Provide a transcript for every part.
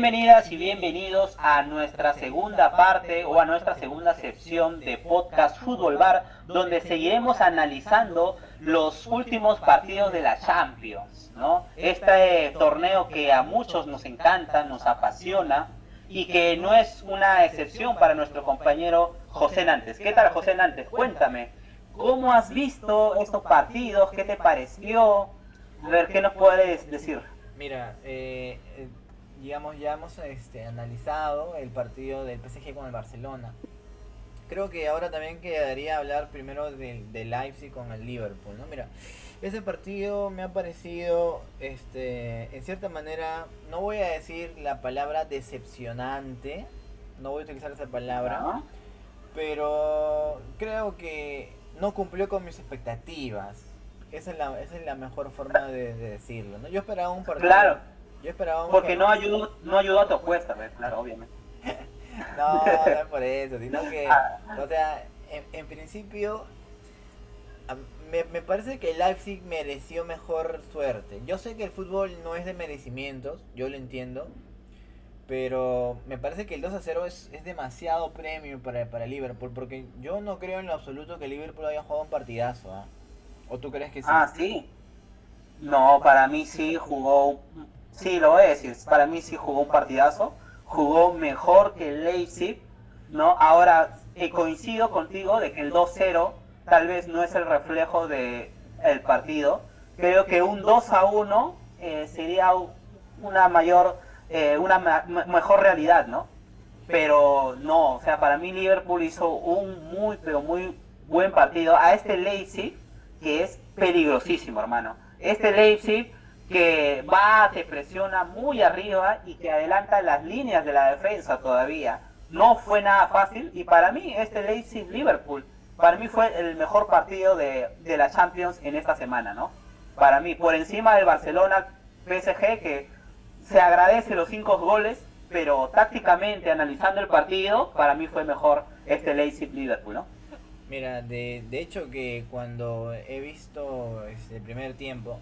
Bienvenidas y bienvenidos a nuestra segunda parte o a nuestra segunda sección de podcast Fútbol Bar, donde seguiremos analizando los últimos partidos de la Champions, ¿no? Este torneo que a muchos nos encanta, nos apasiona y que no es una excepción para nuestro compañero José Nantes. ¿Qué tal José Nantes? Cuéntame, ¿cómo has visto estos partidos? ¿Qué te pareció? A ver, ¿qué nos puedes decir? Mira, eh, digamos, ya hemos este, analizado el partido del PSG con el Barcelona. Creo que ahora también quedaría hablar primero del, del Leipzig con el Liverpool, ¿no? Mira, ese partido me ha parecido, este, en cierta manera, no voy a decir la palabra decepcionante, no voy a utilizar esa palabra, pero creo que no cumplió con mis expectativas. Esa es la, esa es la mejor forma de, decirlo, ¿no? Yo esperaba un partido... Claro. Yo esperaba un Porque no ayudó, no ayudó a tu apuesta, claro, obviamente. no, no es por eso, sino que, ah. o sea, en, en principio me, me, parece que el Leipzig mereció mejor suerte. Yo sé que el fútbol no es de merecimientos, yo lo entiendo. Pero me parece que el 2 a 0 es, es demasiado premio para, para Liverpool. Porque yo no creo en lo absoluto que Liverpool haya jugado un partidazo. ¿ah? ¿O tú crees que sí? Ah, sí. No, para mí sí jugó. Sí, lo voy a decir. Para mí sí jugó un partidazo. Jugó mejor que Leipzig. ¿no? Ahora, eh, coincido contigo de que el 2-0 tal vez no es el reflejo del el partido. Creo que un 2 a 1 eh, sería una mayor, eh, una mejor realidad, ¿no? Pero no, o sea, para mí Liverpool hizo un muy, pero muy buen partido a este Leipzig que es peligrosísimo, hermano. Este Leipzig que va, te presiona muy arriba y que adelanta las líneas de la defensa todavía. No fue nada fácil y para mí este Leipzig-Liverpool para mí fue el mejor partido de, de la Champions en esta semana, ¿no? Para mí, por encima del Barcelona PSG, que se agradece los cinco goles, pero tácticamente, analizando el partido, para mí fue mejor este Leipzig Liverpool, ¿no? Mira, de, de hecho que cuando he visto este, el primer tiempo,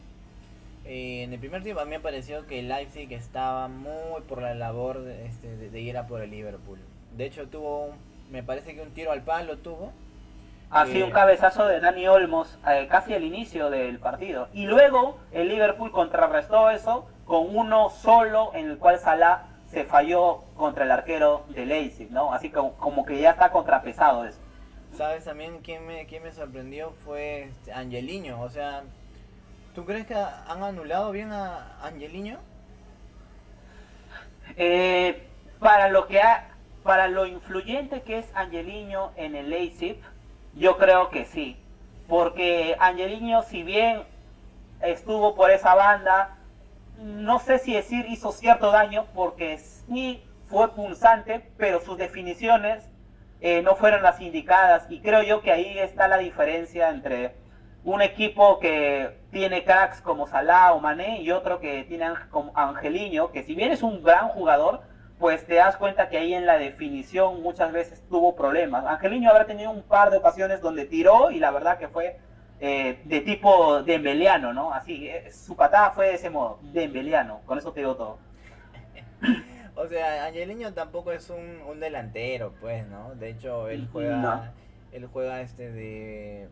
eh, en el primer tiempo a mí me pareció que el Leipzig estaba muy por la labor de, este, de, de ir a por el Liverpool. De hecho tuvo, me parece que un tiro al palo tuvo, Así un cabezazo de Dani Olmos eh, casi al inicio del partido. Y luego el Liverpool contrarrestó eso con uno solo en el cual Salah se falló contra el arquero de Leipzig, ¿no? Así como, como que ya está contrapesado eso. ¿Sabes también quién me, quién me sorprendió? Fue este, Angeliño. O sea, ¿tú crees que han anulado bien a Angeliño? Eh, para lo que ha, para lo influyente que es Angeliño en el Leipzig, yo creo que sí, porque Angeliño, si bien estuvo por esa banda, no sé si decir hizo cierto daño, porque sí fue punzante, pero sus definiciones eh, no fueron las indicadas, y creo yo que ahí está la diferencia entre un equipo que tiene cracks como Salah o Mané y otro que tiene como Angeliño, que si bien es un gran jugador, pues te das cuenta que ahí en la definición muchas veces tuvo problemas. Angeliño habrá tenido un par de ocasiones donde tiró y la verdad que fue eh, de tipo dembeliano, ¿no? Así, eh, su patada fue de ese modo, dembeliano, con eso te digo todo. o sea, Angeliño tampoco es un, delantero, pues, ¿no? De hecho, él juega, él juega este de...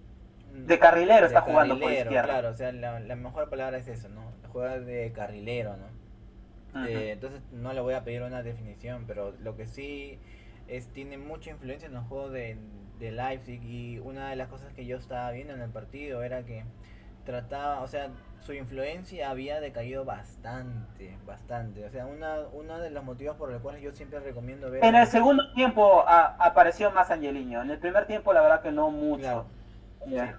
De carrilero está jugando por izquierda. Claro, o sea, la, la mejor palabra es eso, ¿no? Juega de carrilero, ¿no? Eh, entonces no le voy a pedir una definición, pero lo que sí es tiene mucha influencia en el juego de, de Leipzig y una de las cosas que yo estaba viendo en el partido era que trataba, o sea, su influencia había decaído bastante, bastante. O sea, una, uno de los motivos por los cuales yo siempre recomiendo ver... En el segundo tiempo apareció más Angeliño, en el primer tiempo la verdad que no mucho.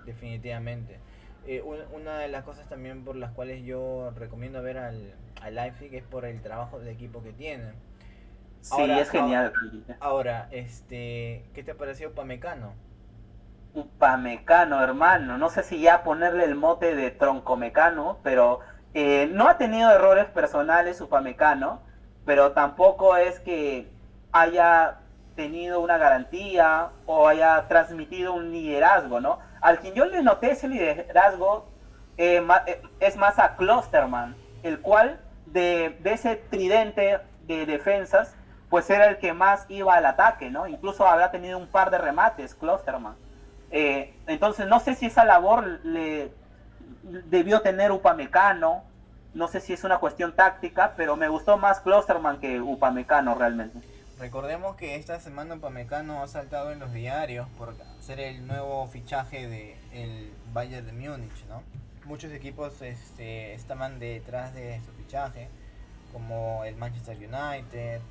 Definitivamente. Eh, una de las cosas también por las cuales yo recomiendo ver al, al Leipzig es por el trabajo de equipo que tienen. Sí, es genial. Ahora, este, ¿qué te pareció Pamecano? Pamecano, hermano. No sé si ya ponerle el mote de troncomecano, pero eh, no ha tenido errores personales Upamecano, pero tampoco es que haya tenido una garantía o haya transmitido un liderazgo, ¿no? Al quien yo le noté ese liderazgo eh, eh, es más a Klosterman, el cual de, ese tridente de defensas, pues era el que más iba al ataque, ¿no? Incluso habrá tenido un par de remates, Klosterman. Eh, entonces no sé si esa labor le debió tener Upamecano, no sé si es una cuestión táctica, pero me gustó más Klosterman que Upamecano realmente. Recordemos que esta semana Upamecano ha saltado en los diarios por ser el nuevo fichaje del el Bayern de Múnich, ¿no? Muchos equipos este, estaban detrás de su fichaje, como el Manchester United,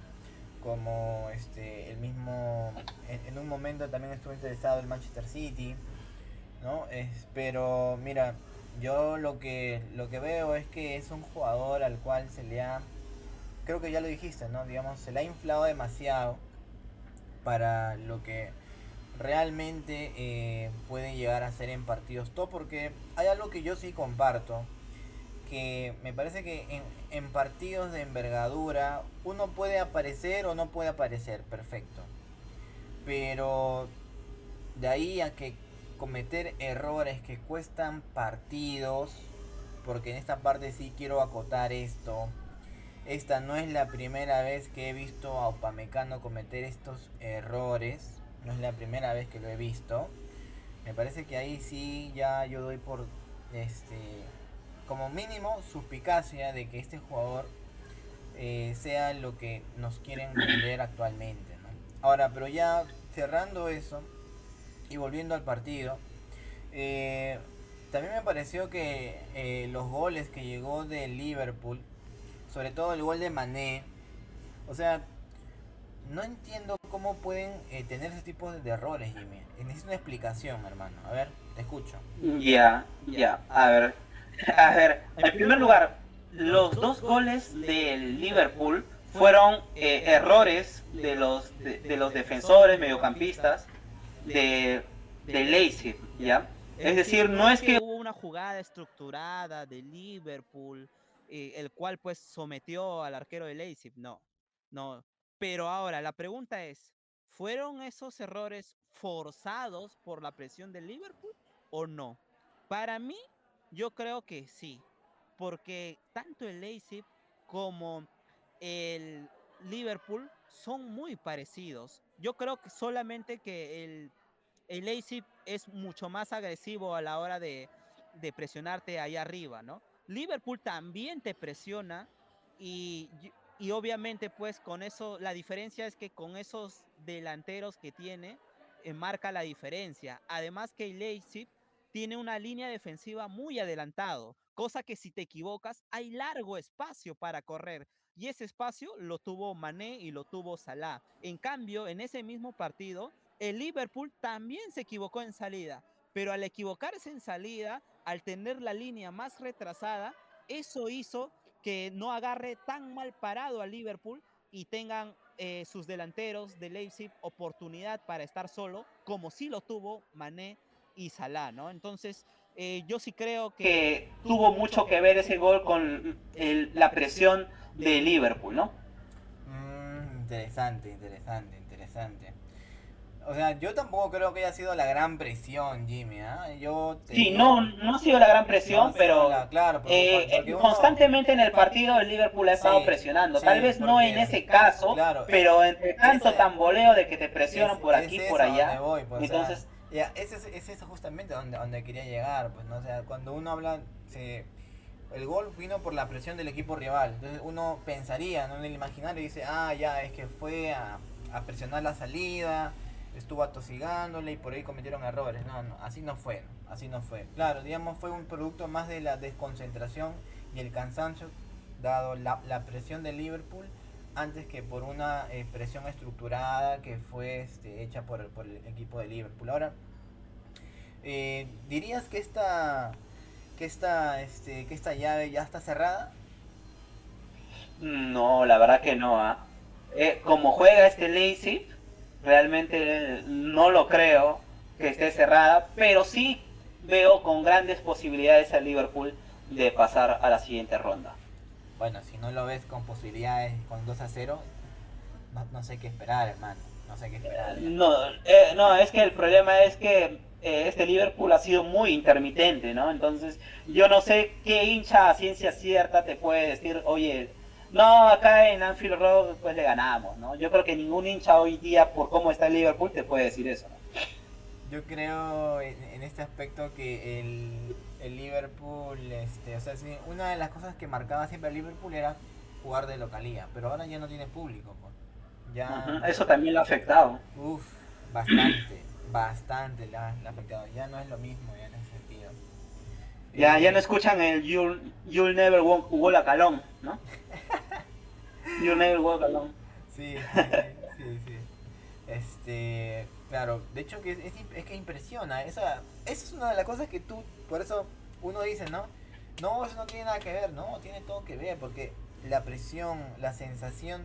como este el mismo en, un momento también estuvo interesado el Manchester City no es, pero mira yo lo que lo que veo es que es un jugador al cual se le ha creo que ya lo dijiste no digamos se le ha inflado demasiado para lo que realmente eh, puede llegar a ser en partidos todo porque hay algo que yo sí comparto que me parece que en partidos de envergadura uno puede aparecer o no puede aparecer, perfecto. Pero de ahí a que cometer errores que cuestan partidos, porque en esta parte sí quiero acotar esto. Esta no es la primera vez que he visto a Upamecano cometer estos errores. No es la primera vez que lo he visto. Me parece que ahí sí ya yo doy por este como mínimo suspicacia de que este jugador eh, sea lo que nos quieren vender actualmente. Ahora, pero ya cerrando eso y volviendo al partido, eh, también me pareció que eh, los goles que llegó de Liverpool, sobre todo el gol de Mané, o sea, no entiendo cómo pueden tener ese tipo de errores, Jimmy. Necesito una explicación, hermano. A ver, te escucho. Ya, ya. A ver, A ver, en primer lugar, los dos goles del Liverpool fueron eh, errores de los, de, los defensores, mediocampistas de, de Leipzig, ¿ya? Es decir, no es que hubo una jugada estructurada de Liverpool, el cual pues sometió al arquero de Leipzig, no, no. Pero ahora la pregunta es, ¿fueron esos errores forzados por la presión del Liverpool o no? Para mí yo creo que sí, porque tanto el Leipzig como el Liverpool son muy parecidos. Yo creo que solamente que el, el Leipzig es mucho más agresivo a la hora de, de presionarte ahí arriba, ¿no? Liverpool también te presiona y, y, obviamente pues con eso, la diferencia es que con esos delanteros que tiene, eh, marca la diferencia. Además que Leipzig tiene una línea defensiva muy adelantado, cosa que si te equivocas hay largo espacio para correr y ese espacio lo tuvo Mané y lo tuvo Salah. En cambio, en ese mismo partido, el Liverpool también se equivocó en salida, pero al equivocarse en salida, al tener la línea más retrasada, eso hizo que no agarre tan mal parado al Liverpool y tengan eh, sus delanteros de Leipzig oportunidad para estar solo, como sí lo tuvo Mané y Salah, ¿no? Entonces, eh, yo sí creo que... tuvo mucho que ver ese gol con la presión de Liverpool, ¿no? Mm, interesante, interesante, interesante. O sea, yo tampoco creo que haya sido la gran presión, Jimmy. ¿ah? Yo sí, no, no ha sido la gran presión, pero claro, eh, constantemente en el partido el Liverpool ha estado presionando. Tal vez no en ese caso, pero entre tanto tamboleo de que te presionan por aquí, por allá. Pues, entonces, ya, ese es, eso justamente donde, donde quería llegar, pues, ¿no? O sea, cuando uno habla, el gol vino por la presión del equipo rival, entonces uno pensaría, ¿no? En el imaginario dice, ah, ya, es que fue a, presionar la salida, estuvo atosigándole y por ahí cometieron errores. No, no, así no fue, así no fue. Claro, digamos, fue un producto más de la desconcentración y el cansancio, dado la, la presión del Liverpool antes que por una eh, presión estructurada que fue este, hecha por, el equipo de Liverpool. Ahora, eh, ¿dirías que esta, que, esta, este, que esta llave ya está cerrada? No, la verdad que no. ¿ah? Eh, como juega este Lazy, realmente no lo creo que esté cerrada, pero sí veo con grandes posibilidades al Liverpool de pasar a la siguiente ronda. Bueno, si no lo ves con posibilidades con 2 a 0, no, sé qué esperar, hermano. No sé qué esperar. No, eh, no es que el problema es que eh, este Liverpool ha sido muy intermitente, ¿no? Entonces, yo no sé qué hincha a ciencia cierta te puede decir, oye, No, acá en Anfield Road pues le ganamos, ¿no? Yo creo que ningún hincha hoy día, por cómo está el Liverpool, te puede decir eso, ¿no? Yo creo en, en este aspecto que el, el Liverpool, este, o sea, sí, una de las cosas que marcaba siempre el Liverpool era jugar de localía, pero ahora ya no tiene público, pues. Ya, Eso también lo ha afectado. Uf, bastante, bastante le ha, afectado. Ya no es lo mismo, ya ese sentido. Ya, ya no escuchan el You'll, you'll Never Walk, walk Alone, ¿no? You'll Never Walk Alone. Sí, sí, sí, sí. Este, claro, de hecho que es, es, es que impresiona. Esa, esa es una de las cosas que tú, por eso uno dice, ¿no? No, eso no tiene nada que ver, no, tiene todo que ver, porque la presión, la sensación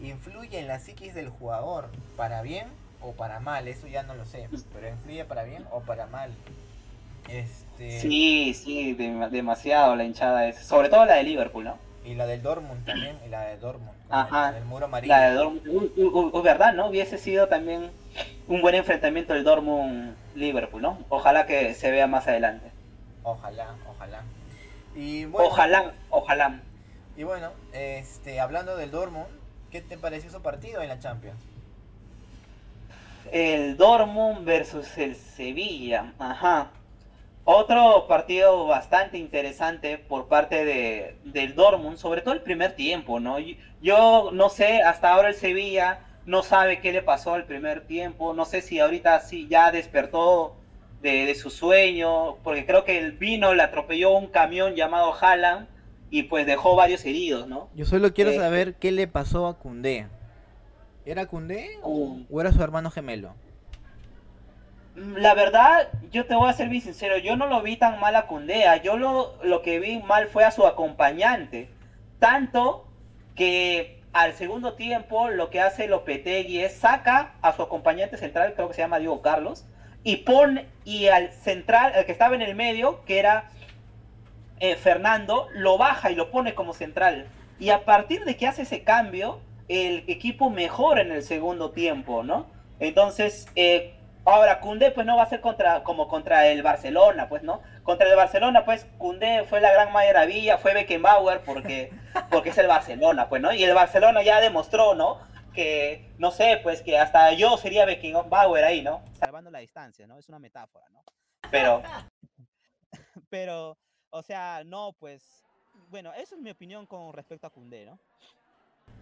influye en la psiquis del jugador, para bien o para mal, eso ya no lo sé, pero influye para bien o para mal. Este, Sí, sí, dem- demasiado la hinchada es. Sobre todo la de Liverpool, ¿no? y la del Dortmund también, y la de Dortmund, Ajá. el, el muro amarillo. La de Dortmund. ¿Verdad, no? Hubiese sido también un buen enfrentamiento el Dortmund-Liverpool, ¿no? Ojalá que se vea más adelante. Ojalá, ojalá. Y bueno, Ojalá, ojalá. Y bueno, este, hablando del Dortmund, ¿qué te pareció su partido en la Champions? El Dortmund versus el Sevilla. Ajá. Otro partido bastante interesante por parte de, del Dortmund, sobre todo el primer tiempo, ¿no? Yo, no sé, hasta ahora el Sevilla no sabe qué le pasó al primer tiempo, no sé si ahorita sí ya despertó de, de su sueño, porque creo que el vino le atropelló un camión llamado Haaland y pues dejó varios heridos, ¿no? Yo solo quiero Eh, saber qué le pasó a Cundé. ¿Era Cundé Um. o era su hermano gemelo? La verdad, yo te voy a ser bien sincero, yo no lo vi tan mal a Cundea, yo lo, lo que vi mal fue a su acompañante. Tanto que al segundo tiempo lo que hace Lopetegui es saca a su acompañante central, creo que se llama Diego Carlos, y pone, y al central, el que estaba en el medio, que era eh, Fernando, lo baja y lo pone como central. Y a partir de que hace ese cambio, el equipo mejora en el segundo tiempo, ¿no? Entonces, eh, ahora Cundé pues no va a ser contra, como contra el Barcelona, pues, ¿no? Contra el Barcelona, pues, Cundé fue la gran maravilla, fue Beckenbauer porque, porque es el Barcelona, pues, ¿no? Y el Barcelona ya demostró, ¿no? Que, no sé, pues, que hasta yo sería Beckenbauer ahí, ¿no? Salvando la distancia, ¿no? Es una metáfora, ¿no? Pero, Pero, o sea, no, pues, bueno, eso es mi opinión con respecto a Koundé, ¿no?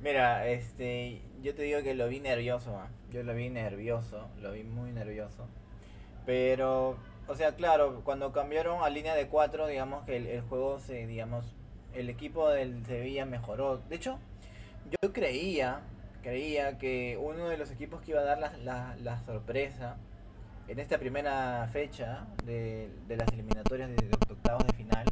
Mira, este, yo te digo que lo vi nervioso, yo lo vi nervioso, lo vi muy nervioso. Pero, o sea, claro, cuando cambiaron a línea de 4, digamos que el, el juego se, digamos, el equipo del Sevilla mejoró. De hecho, yo creía, creía que uno de los equipos que iba a dar la, la, la sorpresa en esta primera fecha de, de las eliminatorias de, de octavos de final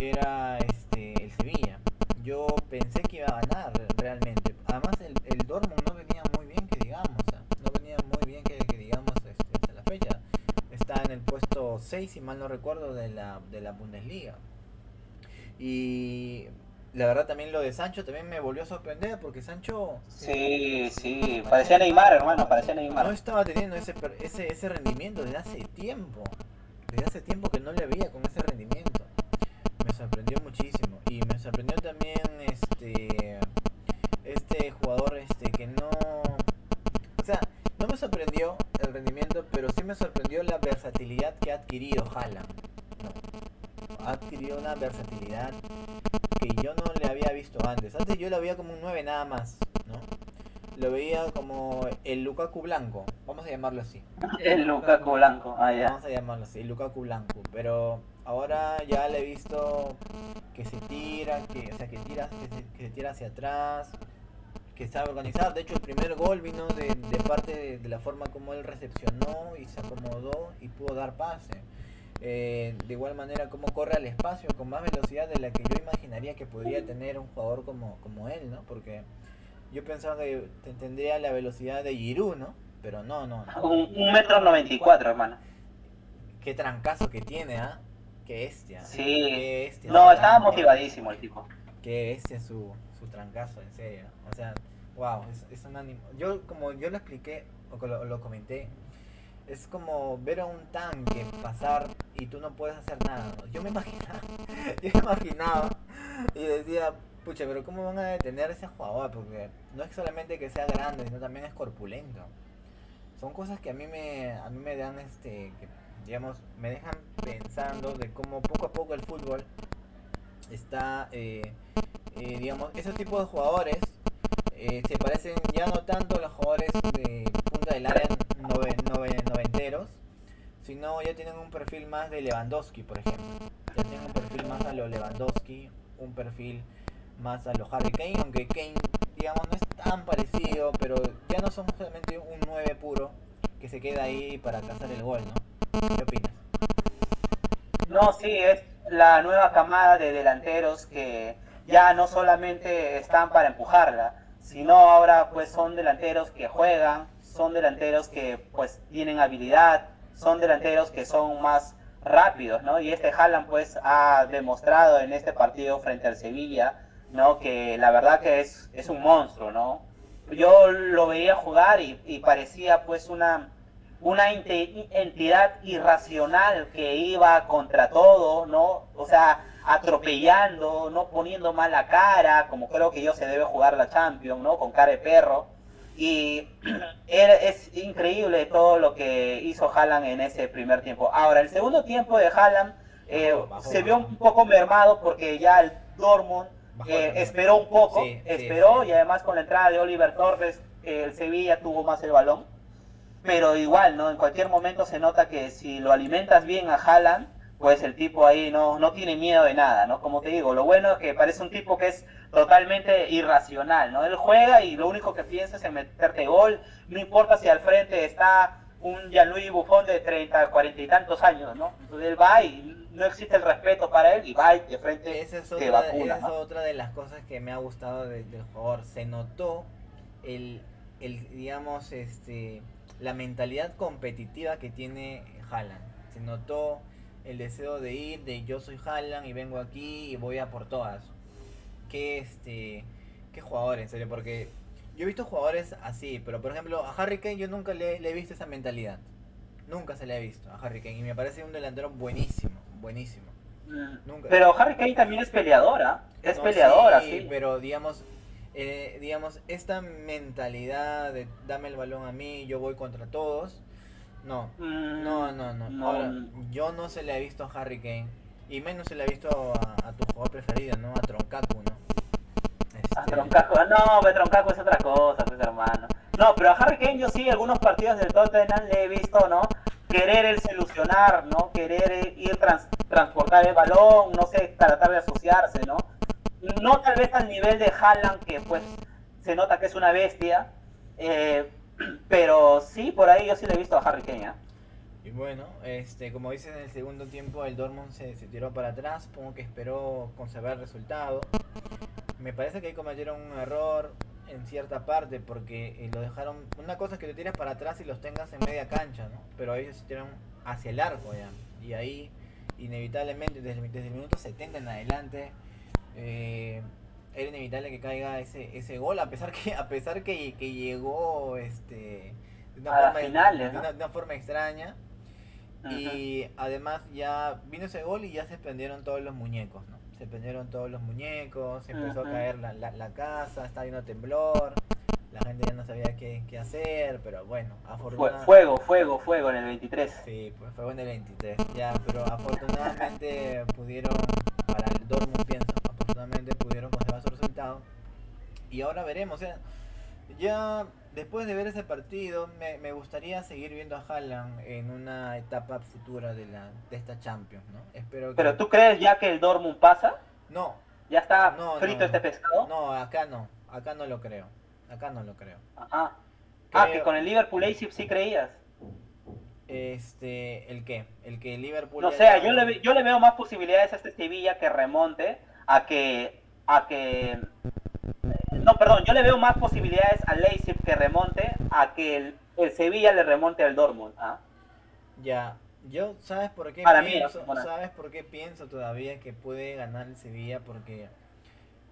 era este el Sevilla. Yo pensé que iba a ganar realmente. Además el, el Dortmund no venía muy bien que digamos, o sea, no venía muy bien que, que digamos este, hasta la fecha. Está en el puesto 6, si mal no recuerdo, de la, de la Bundesliga. Y la verdad también lo de Sancho también me volvió a sorprender porque Sancho sí, sí, parecía Neymar, hermano, parecía Neymar. no estaba teniendo ese, ese, ese rendimiento desde hace tiempo. Desde hace tiempo que no le veía con ese rendimiento. Me sorprendió muchísimo. Y me sorprendió también este este jugador este que no o sea, no me sorprendió el rendimiento, pero sí me sorprendió adquirido Haaland. ¿no? Ha adquirido una versatilidad que yo no le había visto antes. Antes yo lo veía como un 9 nada más, ¿no? Lo veía como el Lukaku blanco, vamos a llamarlo así. El Lukaku Blanco, ah, ya. Vamos a llamarlo así, el Lukaku blanco. Pero ahora ya le he visto que se tira, que, o sea, que tira, que se, que se tira hacia atrás, que sabe organizar. De hecho, el primer gol vino de, de parte de, de la forma como él recepcionó y se acomodó y pudo dar pase. Eh, de igual manera, como corre al espacio con más velocidad de la que yo imaginaría que podría tener un jugador como, como él, ¿no? Porque yo pensaba que te- tendría la velocidad de Giroud, ¿no? Pero no, no, no. Un, un metro noventa y cuatro, hermano. Qué trancazo que tiene, ¿ah? Qué bestia. Sí. Qué bestia. No, estaba motivadísimo el tipo. Qué bestia su, su trancazo, en serio. O sea, wow, es, es un ánimo. Yo, como yo lo expliqué, o lo, lo comenté, es como ver a un tanque pasar y tú no puedes hacer nada. Yo me imaginaba, yo me imaginaba y decía, Pucha, pero ¿cómo van a detener a ese jugador? Porque no es solamente que sea grande, sino también es corpulento. Son cosas que a mí me, a mí me dan, este, que, digamos, me dejan pensando de cómo poco a poco el fútbol está, eh, eh, digamos, ese tipo de jugadores se parecen ya no tanto a los jugadores de punta del área nove, nove- noventeros, sino ya tienen un perfil más de Lewandowski, por ejemplo. Ya tienen un perfil más a lo Lewandowski, un perfil más a lo Harry Kane, aunque Kane, digamos, no es tan parecido, pero ya no son solamente un 9 puro que se queda ahí para cazar el gol, ¿no? ¿Qué opinas? No, sí, es la nueva camada de delanteros que ya no solamente están para empujarla, sino ahora pues son delanteros que juegan, son delanteros que pues tienen habilidad, son delanteros que son más rápidos, ¿no? Y este Haaland pues ha demostrado en este partido frente al Sevilla, ¿no? Que la verdad que es, es un monstruo, ¿no? Yo lo veía jugar y, parecía pues una, una entidad irracional que iba contra todo, ¿no? O sea, atropellando, no poniendo mala cara, como creo que yo se debe jugar la Champions, ¿no? Con cara de perro. Y es increíble todo lo que hizo Haaland en ese primer tiempo. Ahora, el segundo tiempo de Haaland eh, se vio un poco mermado porque ya el Dortmund eh, esperó un poco, Sí, sí, esperó sí. y además con la entrada de Oliver Torres, eh, el Sevilla tuvo más el balón. Pero igual, ¿no? En cualquier momento se nota que si lo alimentas bien a Haaland, pues el tipo ahí no, no tiene miedo de nada, ¿no? Como te digo, lo bueno es que parece un tipo que es totalmente irracional, ¿no? Él juega y lo único que piensa es en meterte gol, no importa si al frente está un Gianluigi Buffon de 30, 40 y tantos años, ¿no? Entonces él va y no existe el respeto para él y va y de frente Esa es te otra, vacuna, esa es ¿no? otra de las cosas que me ha gustado de- del jugador. Se notó el, el, digamos, este, la mentalidad competitiva que tiene Haaland. Se notó el deseo de ir, de yo soy Haaland y vengo aquí y voy a por todas. Qué, este, qué jugador, en serio, porque yo he visto jugadores así, pero por ejemplo a Harry Kane yo nunca le, le he visto esa mentalidad. Nunca se le he visto a Harry Kane y me parece un delantero buenísimo, buenísimo. Mm. Nunca. Pero Harry Kane también es peleadora, es No, peleadora, sí, sí. pero digamos, eh, digamos, esta mentalidad de dame el balón a mí, yo voy contra todos, no, Mm, no, no, no. no. Ahora, yo no se le he visto a Harry Kane, y menos se le he visto a, a tu jugador preferido, ¿no? A Troncacu, ¿no? A Este, Troncaco, no, pero Troncaco es otra cosa, pues hermano. No, pero a Harry Kane yo sí, algunos partidos del Tottenham le he visto, ¿no? Querer el solucionar, ¿no? Querer eh, ir trans- transportar el balón, no sé, tratar de asociarse, ¿no? No tal vez al nivel de Haaland, que pues se nota que es una bestia, eh, pero sí, por ahí yo sí le he visto a Harry Kane, ¿eh? Y bueno, este, como dices, en el segundo tiempo el Dortmund se, se tiró para atrás, supongo que esperó conservar el resultado. Me parece que ahí cometieron un error en cierta parte porque eh, lo dejaron... Una cosa es que te tiras para atrás y los tengas en media cancha, ¿no? Pero ellos se tiraron hacia el arco ya. Y ahí, inevitablemente, desde, desde el minuto 70 en adelante, eh, era inevitable que caiga ese, ese gol, a pesar que, a pesar que, que llegó este, de una, A forma, finales, de ¿no? una- de una forma extraña. Y además ya vino ese gol y ya se prendieron todos los muñecos, ¿no? Se prendieron todos los muñecos, se empezó a caer la, la, la casa, está viendo temblor, la gente ya no sabía qué, qué hacer, pero bueno, Fue- afortunadamente... fuego, fuego, fuego en el 23. Sí, pues fue en el 23, ya, pero afortunadamente pudieron, para el Dortmund pienso, afortunadamente pudieron Y ahora veremos, sea, ya después de ver ese partido, me, me gustaría seguir viendo a Haaland en una etapa futura de, la, de esta Champions, ¿no? Espero que... Pero tú crees ya que el Dortmund pasa? No, ¿Ya está No, frito no. este pescado? no, acá no, acá no lo creo, acá no lo creo. Ajá. Ah, que con el Liverpool Leipzig sí creías. Este, ¿el qué? El que Liverpool... No ya- yo le, yo le veo más posibilidades a este Sevilla que remonte a que a que no, perdón, yo le veo más posibilidades al Leipzig que remonte a que el, el Sevilla le remonte al Dortmund, ¿ah? Ya, yo, ¿sabes por qué Para mí, pienso? bueno. ¿Sabes por qué pienso todavía que puede ganar el Sevilla? Porque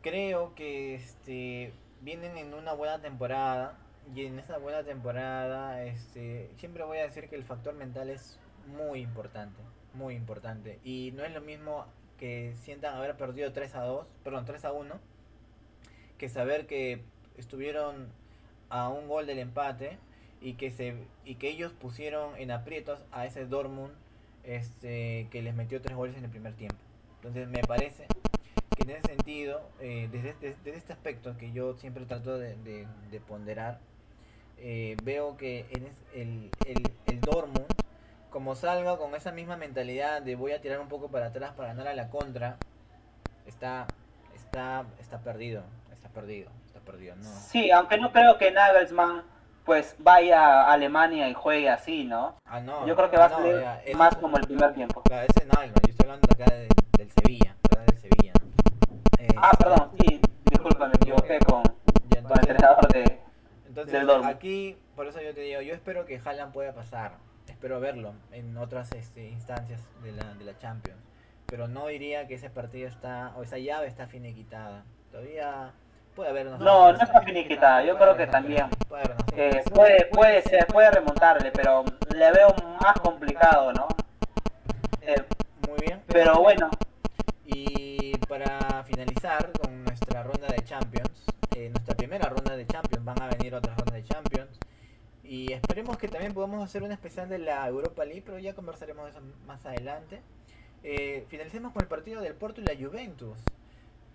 creo que este vienen en una buena temporada y en esa buena temporada este siempre voy a decir que el factor mental es muy importante, muy importante y no es lo mismo que sientan haber perdido 3 a 2, perdón, 3 a 1 que saber que estuvieron a un gol del empate y que se y que ellos pusieron en aprietos a ese Dortmund este que les metió tres goles en el primer tiempo. Entonces me parece que en ese sentido, eh, desde, desde, este aspecto que yo siempre trato de, de, ponderar, eh, veo que en el, el, el Dortmund, como salga con esa misma mentalidad de voy a tirar un poco para atrás para ganar a la contra, está, está, está perdido, está perdido, está perdido. No. Sí, aunque no creo que Nagelsmann pues vaya a Alemania y juegue así, ¿no? Ah, no. Yo creo que va a ser más como el primer tiempo. Claro, ese Nagelsmann, yo estoy hablando acá del Sevilla, Del Sevilla, eh, ah, perdón, sí, disculpa, me equivoqué con, el entrenador de, entonces, del Dortmund. Aquí, por eso yo te digo, yo espero que Haaland pueda pasar, espero verlo en otras este, instancias de la, de la Champions pero no diría que ese partido está, o esa llave está finiquitada. Todavía puede haber No, no está finiquitada, yo creo que también. Eh, puede, puede ser, puede remontarle, pero le veo más complicado, ¿no? Eh, Muy bien. Pero bueno. Y para finalizar con nuestra ronda de Champions, eh, nuestra primera ronda de Champions, van a venir otras rondas de Champions. Y esperemos que también podamos hacer una especial de la Europa League, pero ya conversaremos de eso más adelante. Eh, finalicemos con el partido del Porto y la Juventus.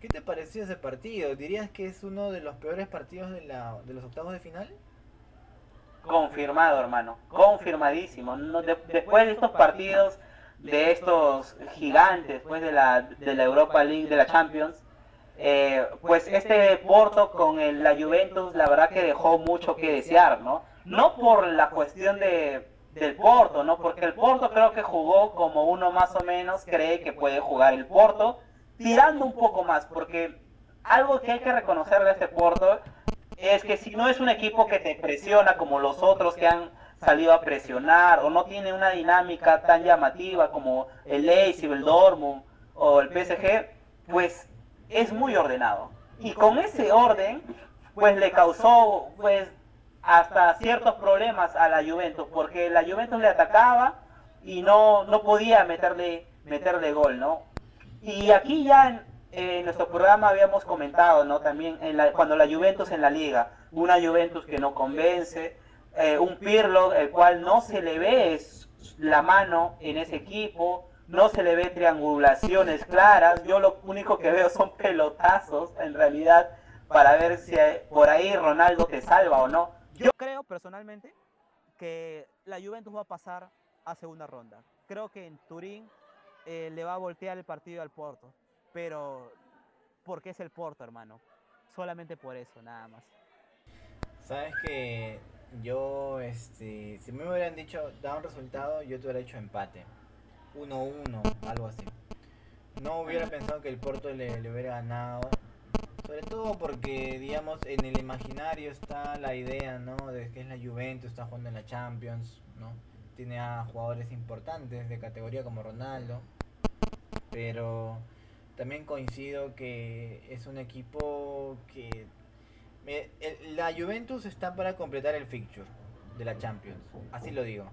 ¿Qué te pareció ese partido? ¿Dirías que es uno de los peores partidos de, la, de los octavos de final? Confirmado, hermano. Confirmadísimo. después de estos partidos, de estos gigantes, después de la, de la Europa League, de la Champions, eh, pues este Porto con el, la Juventus, la verdad que dejó mucho que desear, ¿no? No por la cuestión de, del Porto, ¿no? Porque el Porto creo que jugó como uno más o menos cree que puede jugar el Porto, tirando un poco más, porque algo que hay que reconocerle a este Porto es que si no es un equipo que te presiona como los otros que han salido a presionar o no tiene una dinámica tan llamativa como el Leipzig, el Dortmund o el PSG, pues es muy ordenado. Y con ese orden, pues le causó pues hasta ciertos problemas a la Juventus, porque la Juventus le atacaba y no, no podía meterle, meterle gol, ¿no? Y aquí ya en, nuestro programa habíamos comentado, ¿no? También en cuando la Juventus en la liga, una Juventus que no convence, eh, un Pirlo el cual no se le ve la mano en ese equipo, no se le ve triangulaciones claras, yo lo único que veo son pelotazos en realidad para ver si por ahí Ronaldo te salva o no yo creo personalmente que la Juventus va a pasar a segunda ronda. Creo que en Turín eh, le va a voltear el partido al Porto, pero porque es el Porto, hermano. Solamente por eso, nada más. Sabes que yo, este, si me hubieran dicho, da un resultado, yo te hubiera hecho empate. 1-1, algo así. No hubiera pensado que el Porto le, le hubiera ganado sobre todo porque, digamos, en el imaginario está la idea, ¿no? De que es la Juventus, está jugando en la Champions, ¿no? Tiene a jugadores importantes de categoría como Ronaldo. Pero también coincido que es un equipo que... la Juventus está para completar el fixture de la Champions. Así lo digo.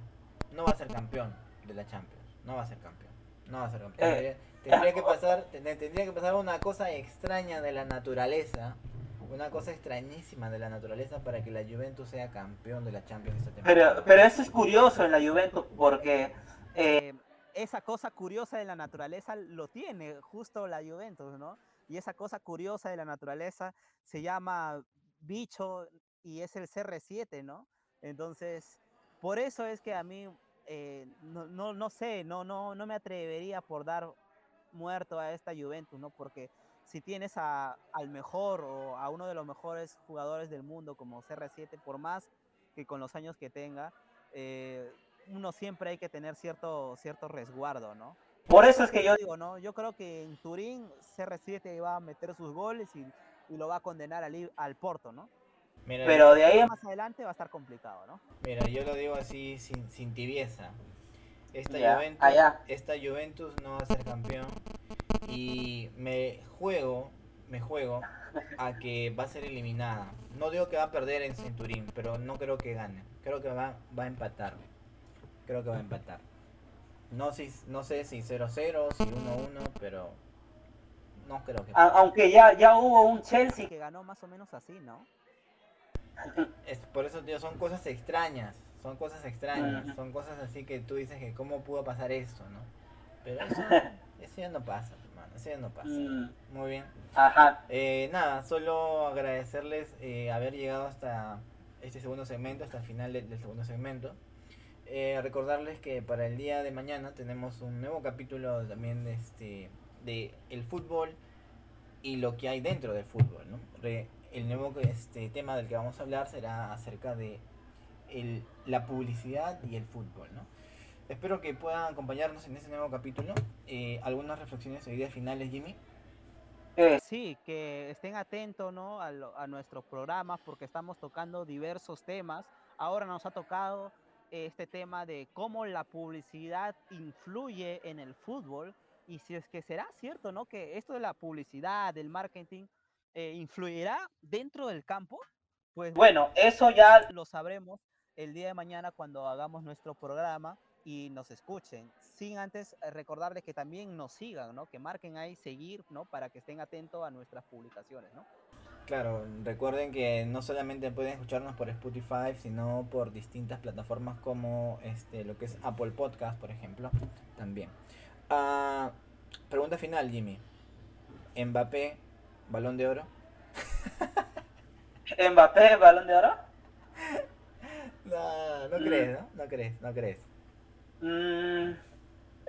No va a ser campeón de la Champions. No va a ser campeón. No va a ser campeón. Eh, Tendría que pasar, tendría que pasar una cosa extraña de la naturaleza, una cosa extrañísima de la naturaleza para que la Juventus sea campeón de la Champions esta. Pero, pero eso es curioso en la Juventus porque eh, esa cosa curiosa de la naturaleza lo tiene justo la Juventus, ¿no? Y esa cosa curiosa de la naturaleza se llama bicho y es el CR7, ¿no? Entonces, por eso es que a mí eh, no, no, no, sé, no, no, no me atrevería por dar muerto a esta Juventus, ¿no? Porque si tienes a, al mejor o a uno de los mejores jugadores del mundo como CR7, por más que con los años que tenga, eh, uno siempre hay que tener cierto, cierto resguardo, ¿no? Por eso es que yo digo, ¿no? Yo creo que en Turín CR7 va a meter sus goles y, y lo va a condenar al, al Porto, ¿no? Pero de ahí más adelante va a estar complicado, ¿no? Mira, yo lo digo así sin, sin tibieza. Esta, Juventus, esta Juventus no va a ser campeón. Y me juego, me juego a que va a ser eliminada. No digo que va a perder en Centurín, pero no creo que gane. Creo que va, va a empatar. Creo que va a empatar. No, si, no sé si 0-0, si 1-1, pero no creo que aunque ya, ya hubo un Chelsea Que ganó más o menos así, ¿no? Es, por eso, tío, son cosas extrañas. Son cosas extrañas. Son cosas así que tú dices que cómo pudo pasar esto, ¿no? Pero eso, eso ya no pasa, hermano. Eso ya no pasa. Mm, Muy bien. Ajá. Eh, nada, solo agradecerles eh, haber llegado hasta este segundo segmento, hasta el final de- del segundo segmento. Eh, recordarles que para el día de mañana tenemos un nuevo capítulo también de este de el fútbol y lo que hay dentro del fútbol, ¿no? Re- el nuevo este tema del que vamos a hablar será acerca de el- la publicidad y el fútbol, ¿no? Espero que puedan acompañarnos en ese nuevo capítulo. Eh, algunas reflexiones o ideas finales, Jimmy. Eh, Sí, que estén atentos ¿no? a, lo- a nuestros programas porque estamos tocando diversos temas. Ahora nos ha tocado este tema de cómo la publicidad influye en el fútbol y si es que será cierto, ¿no? Que esto de la publicidad, del marketing, eh, influirá dentro del campo. Pues bueno, eso ya lo sabremos el día de mañana cuando hagamos nuestro programa y nos escuchen. Sin antes eh, recordarles que también nos sigan, ¿no? Que marquen ahí seguir, ¿no? Para que estén atentos a nuestras publicaciones, ¿no? Claro, recuerden que no solamente pueden escucharnos por Spotify, sino por distintas plataformas como este lo que es Apple Podcast, por ejemplo, también. Ah, pregunta final, Jimmy. Mbappé, Balón de Oro. Mbappé, balón de oro. No, no Mm. crees, ¿no? No crees, no crees. Mm,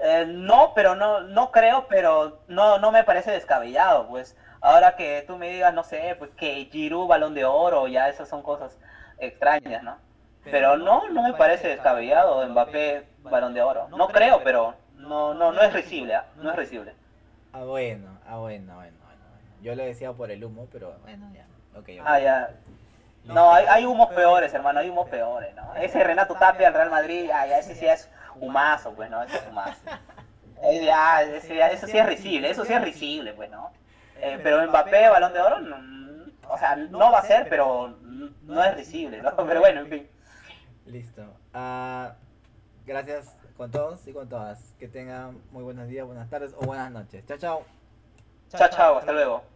eh, no, pero no, no creo, pero no, no me parece descabellado, pues. Ahora que tú me digas, no sé, pues que Giroud balón de oro, ya esas son cosas extrañas, ¿no? Pero no, no me parece descabellado Mbappé balón de oro. No creo, pero no, no, no es risible, ¿ah? no es risible. Ah, bueno, ah, bueno, bueno, bueno, bueno. Yo lo decía por el humo, pero bueno, ya. Ah, ya. No, hay, hay humos peores, hermano, hay humos peores, ¿no? Ese Renato Tapia al Real Madrid, ya ese sí es humazo, pues, ¿no? Ese es humazo. Eh, ya, ese eso sí es risible, eso sí es risible, pues, ¿no? Eh, pero Mbappé, balón de oro, no, o sea, no va a ser, pero no es risible, ¿no? Pero bueno, en fin. Listo. Ah, gracias con todos y con todas. Que tengan muy buenos días, buenas tardes o buenas noches. Chao, chao. Chao, chao, hasta luego.